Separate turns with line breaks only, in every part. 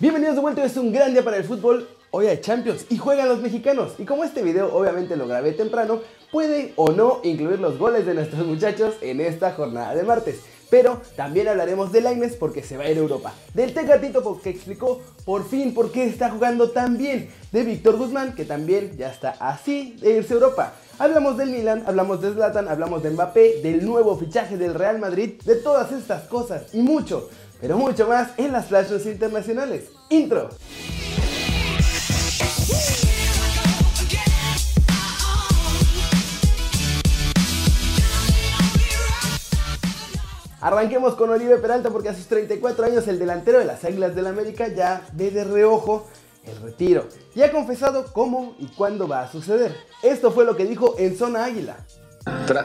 Bienvenidos de vuelta, es un gran día para el fútbol. Hoy hay Champions y juegan los mexicanos. Y como este video obviamente lo grabé temprano, puede o no incluir los goles de nuestros muchachos en esta jornada de martes. Pero también hablaremos de Laines porque se va a ir a Europa. Del Tecatito porque explicó por fin por qué está jugando tan bien. De Víctor Guzmán que también ya está así de irse a Europa. Hablamos del Milan, hablamos de Zlatan, hablamos de Mbappé, del nuevo fichaje del Real Madrid, de todas estas cosas y mucho, pero mucho más en las flashes internacionales. Intro. Arranquemos con Oribe Peralta porque a sus 34 años el delantero de las Águilas del América ya ve de reojo el retiro y ha confesado cómo y cuándo va a suceder. Esto fue lo que dijo en Zona Águila.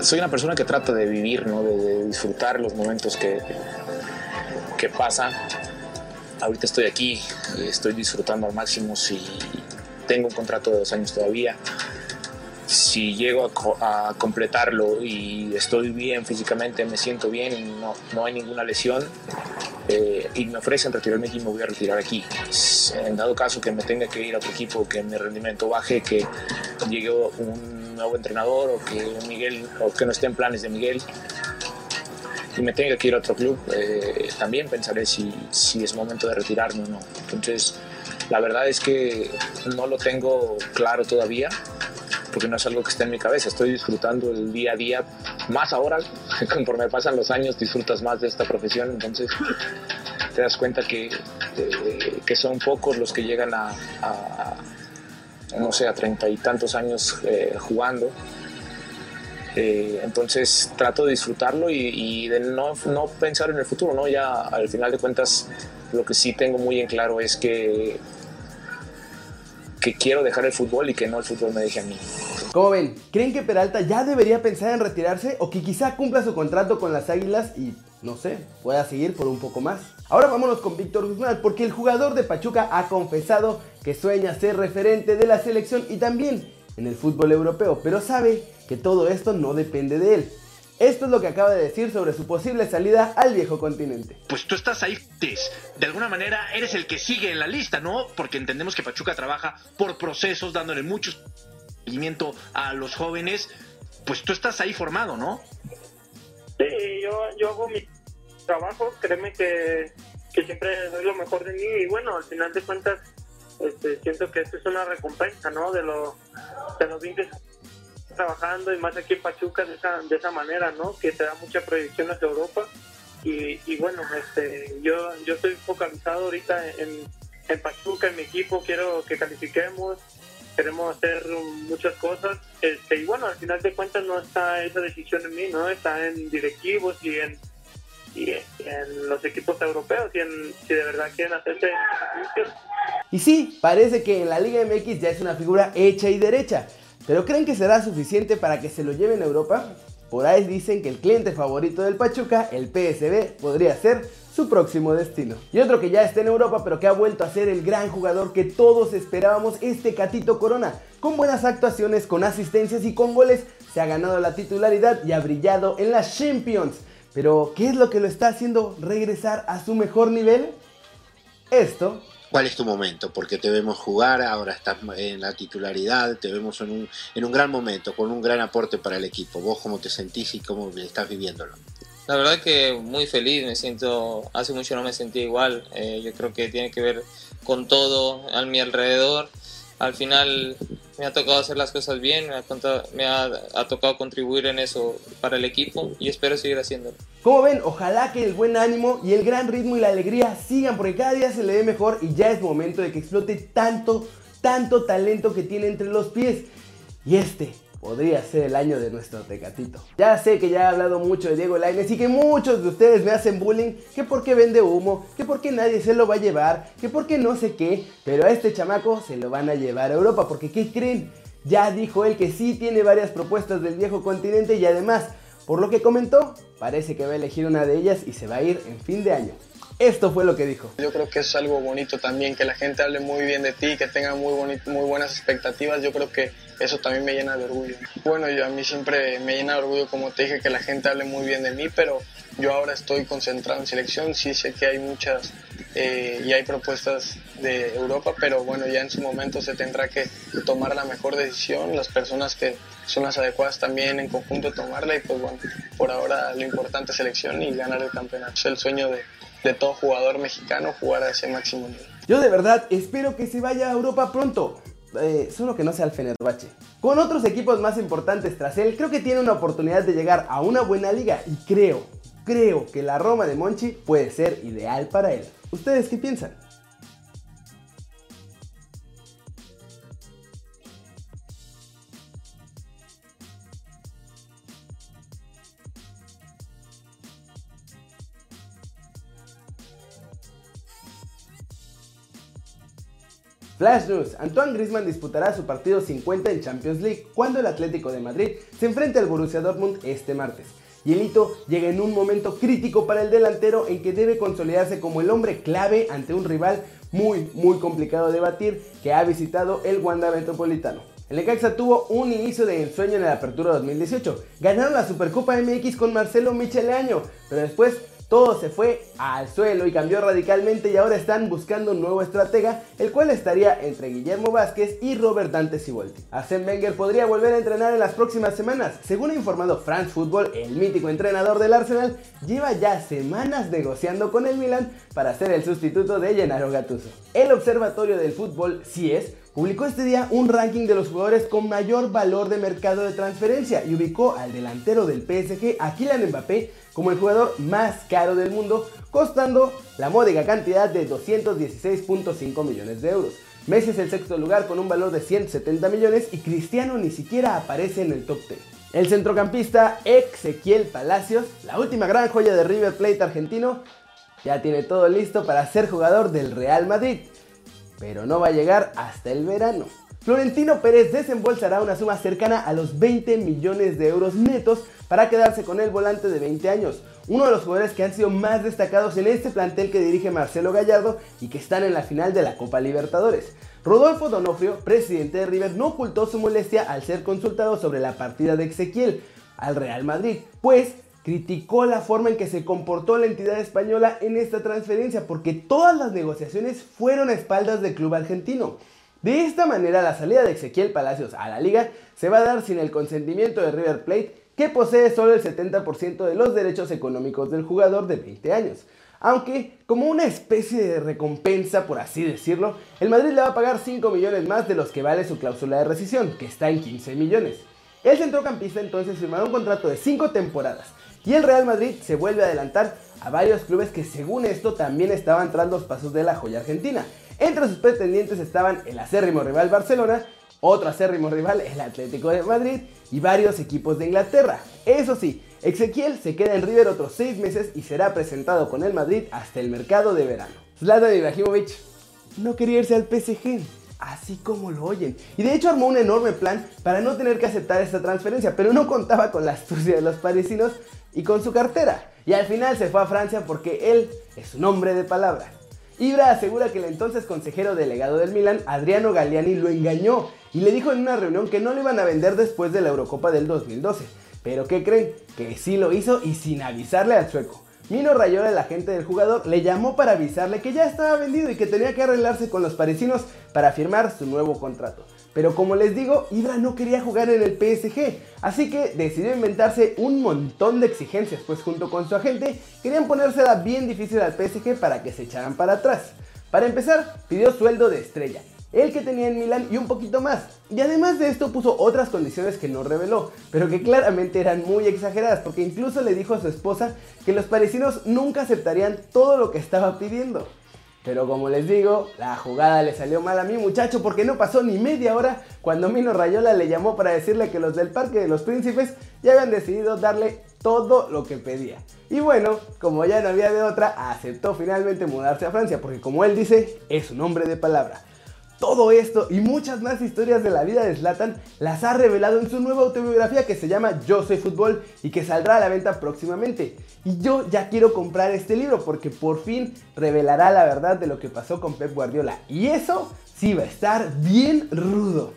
Soy una persona que trata de vivir, ¿no? de, disfrutar los momentos que, que pasan. Ahorita estoy aquí, estoy disfrutando al máximo si tengo un contrato de dos años todavía si llego a, completarlo y estoy bien físicamente, me siento bien no, no hay ninguna lesión, eh, y me ofrecen retirarme aquí, me voy a retirar aquí. En dado caso que me tenga que ir a otro equipo, que mi rendimiento baje, que llegue un nuevo entrenador o que Miguel o que no esté en planes de Miguel y me tenga que ir a otro club, eh, también pensaré si, si es momento de retirarme o no. Entonces, la verdad es que no lo tengo claro todavía porque no es algo que esté en mi cabeza. Estoy disfrutando el día a día, más ahora, conforme pasan los años, disfrutas más de esta profesión, entonces te das cuenta que, eh, que son pocos los que llegan a, no sé, a treinta y tantos años eh, jugando. Eh, entonces trato de disfrutarlo y, y, de no, no pensar en el futuro, ¿no? Ya al final de cuentas lo que sí tengo muy en claro es que que quiero dejar el fútbol y que no el fútbol me deje a mí.
¿Cómo ven? ¿Creen que Peralta ya debería pensar en retirarse o que quizá cumpla su contrato con las Águilas y, no sé, pueda seguir por un poco más? Ahora vámonos con Víctor Guzmán porque el jugador de Pachuca ha confesado que sueña ser referente de la selección y también en el fútbol europeo, pero sabe que todo esto no depende de él. Esto es lo que acaba de decir sobre su posible salida al viejo continente.
Pues tú estás ahí, de alguna manera eres el que sigue en la lista, ¿no? Porque entendemos que Pachuca trabaja por procesos, dándole mucho seguimiento a los jóvenes. Pues tú estás ahí formado, ¿no?
Sí, yo, hago mi trabajo, créeme que, siempre doy lo mejor de mí y bueno, al final de cuentas este, siento que esto es una recompensa, ¿no? De lo, de los 20 trabajando y más aquí en Pachuca de esa, de esa manera, ¿no? Que te da mucha proyección hacia Europa. Y, y bueno, este, yo, yo estoy focalizado ahorita en, en Pachuca, en mi equipo, quiero que califiquemos, queremos hacer muchas cosas. Este, y bueno, al final de cuentas no está esa decisión en mí, ¿no? Está en directivos y en, y en los equipos europeos y en si de verdad quieren hacerse
Y sí, parece que en la Liga MX ya es una figura hecha y derecha. ¿Pero creen que será suficiente para que se lo lleven a Europa? Por ahí dicen que el cliente favorito del Pachuca, el PSB, podría ser su próximo destino. Y otro que ya está en Europa pero que ha vuelto a ser el gran jugador que todos esperábamos, este Catito Corona. Con buenas actuaciones, con asistencias y con goles, se ha ganado la titularidad y ha brillado en las Champions. Pero, ¿qué es lo que lo está haciendo regresar a su mejor nivel? Esto
cuál es tu momento, porque te vemos jugar, ahora estás en la titularidad, te vemos en un, en un gran momento, con un gran aporte para el equipo. ¿Vos cómo te sentís y cómo estás viviéndolo?
La verdad que muy feliz, me siento, hace mucho no me sentí igual, eh, yo creo que tiene que ver con todo a mi alrededor. Al final me ha tocado hacer las cosas bien, me, ha, tocado contribuir en eso para el equipo y espero seguir haciéndolo.
Como ven, ojalá que el buen ánimo y el gran ritmo y la alegría sigan porque cada día se le ve mejor y ya es momento de que explote tanto, tanto talento que tiene entre los pies. Y este podría ser el año de nuestro Tecatito. Ya sé que ya he hablado mucho de Diego Lainez y que muchos de ustedes me hacen bullying, que porque vende humo, que porque nadie se lo va a llevar, que porque no sé qué, pero a este chamaco se lo van a llevar a Europa, porque ¿qué creen? Ya dijo él que sí tiene varias propuestas del viejo continente y además, por lo que comentó, parece que va a elegir una de ellas y se va a ir en fin de año. Esto fue lo que dijo.
Yo creo que es algo bonito también, que la gente hable muy bien de ti, que tenga muy, muy buenas expectativas. Yo creo que eso también me llena de orgullo. Bueno, yo a mí siempre me llena de orgullo, como te dije, que la gente hable muy bien de mí, pero yo ahora estoy concentrado en selección. Sí sé que hay muchas eh, y hay propuestas de Europa, pero bueno, ya en su momento se tendrá que tomar la mejor decisión, las personas que son las adecuadas también en conjunto tomarla y pues bueno, por ahora lo importante es selección y ganar el campeonato. Es el sueño de, de todo jugador mexicano jugar a ese máximo nivel.
Yo de verdad espero que se vaya a Europa pronto. Eh, solo que no sea el Fenerbahce. Con otros equipos más importantes tras él, creo que tiene una oportunidad de llegar a una buena liga y creo, creo que la Roma de Monchi puede ser ideal para él. ¿Ustedes qué piensan? Flash News, Antoine Griezmann disputará su partido 50 en Champions League cuando el Atlético de Madrid se enfrente al Borussia Dortmund este martes. Y el hito llega en un momento crítico para el delantero en que debe consolidarse como el hombre clave ante un rival muy muy complicado de batir que ha visitado el Wanda Metropolitano. El Necaxa tuvo un inicio de ensueño en la apertura 2018. Ganaron la Supercopa MX con Marcelo Micheleaño, pero después todo se fue al suelo y cambió radicalmente y ahora están buscando un nuevo estratega, el cual estaría entre Guillermo Vázquez y Robert Dante Siboldi. Arsène Wenger podría volver a entrenar en las próximas semanas. Según ha informado France Football, el mítico entrenador del Arsenal lleva ya semanas negociando con el Milan para ser el sustituto de Gennaro Gattuso. El Observatorio del Fútbol, CIES, publicó este día un ranking de los jugadores con mayor valor de mercado de transferencia y ubicó al delantero del PSG, Kylian Mbappé, como el jugador más caro del mundo, costando la módica cantidad de 216.5 millones de euros. Messi es el sexto lugar con un valor de 170 millones y Cristiano ni siquiera aparece en el top 10. El centrocampista Ezequiel Palacios, la última gran joya de River Plate argentino, ya tiene todo listo para ser jugador del Real Madrid, pero no va a llegar hasta el verano. Florentino Pérez desembolsará una suma cercana a los 20 millones de euros netos para quedarse con el volante de 20 años, uno de los jugadores que han sido más destacados en este plantel que dirige Marcelo Gallardo y que están en la final de la Copa Libertadores. Rodolfo Donofrio, presidente de River, no ocultó su molestia al ser consultado sobre la partida de Ezequiel al Real Madrid, pues criticó la forma en que se comportó la entidad española en esta transferencia porque todas las negociaciones fueron a espaldas del club argentino. De esta manera, la salida de Ezequiel Palacios a la liga se va a dar sin el consentimiento de River Plate, que posee solo el 70% de los derechos económicos del jugador de 20 años. Aunque, como una especie de recompensa, por así decirlo, el Madrid le va a pagar 5 millones más de los que vale su cláusula de rescisión, que está en 15 millones. El centrocampista entonces firmará un contrato de 5 temporadas, y el Real Madrid se vuelve a adelantar a varios clubes que según esto también estaban tras los pasos de la joya argentina. Entre sus pretendientes estaban el acérrimo rival Barcelona, otro acérrimo rival el Atlético de Madrid y varios equipos de Inglaterra. Eso sí, Ezequiel se queda en River otros 6 meses y será presentado con el Madrid hasta el mercado de verano. Zlatan Ibrahimovic no quería irse al PSG, así como lo oyen. Y de hecho armó un enorme plan para no tener que aceptar esta transferencia, pero no contaba con la astucia de los parisinos y con su cartera. Y al final se fue a Francia porque él es un hombre de palabra. Ibra asegura que el entonces consejero delegado del Milan, Adriano Galliani, lo engañó y le dijo en una reunión que no lo iban a vender después de la Eurocopa del 2012. Pero ¿qué creen? Que sí lo hizo y sin avisarle al sueco. Mino Rayola, el agente del jugador, le llamó para avisarle que ya estaba vendido y que tenía que arreglarse con los parisinos para firmar su nuevo contrato. Pero como les digo, Ibra no quería jugar en el PSG, así que decidió inventarse un montón de exigencias, pues junto con su agente querían ponérsela bien difícil al PSG para que se echaran para atrás. Para empezar, pidió sueldo de estrella, el que tenía en Milán y un poquito más. Y además de esto puso otras condiciones que no reveló, pero que claramente eran muy exageradas, porque incluso le dijo a su esposa que los parisinos nunca aceptarían todo lo que estaba pidiendo. Pero como les digo, la jugada le salió mal a mi muchacho porque no pasó ni media hora cuando Mino Rayola le llamó para decirle que los del Parque de los Príncipes ya habían decidido darle todo lo que pedía. Y bueno, como ya no había de otra, aceptó finalmente mudarse a Francia porque como él dice, es un hombre de palabra. Todo esto y muchas más historias de la vida de Zlatan las ha revelado en su nueva autobiografía que se llama Yo soy fútbol y que saldrá a la venta próximamente. Y yo ya quiero comprar este libro porque por fin revelará la verdad de lo que pasó con Pep Guardiola. Y eso sí va a estar bien rudo.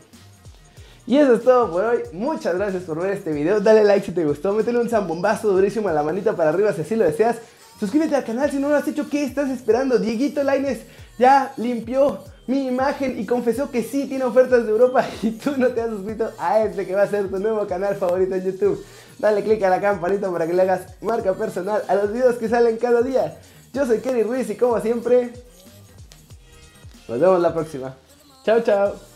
Y eso es todo por hoy. Muchas gracias por ver este video. Dale like si te gustó. Métele un zambombazo durísimo a la manita para arriba si así lo deseas. Suscríbete al canal si no lo has hecho. ¿Qué estás esperando? Dieguito Laines ya limpió mi imagen y confesó que sí tiene ofertas de Europa y tú no te has suscrito a este que va a ser tu nuevo canal favorito en YouTube. Dale click a la campanita para que le hagas marca personal a los videos que salen cada día. Yo soy Kerry Ruiz y como siempre, nos vemos la próxima. Chao, chao.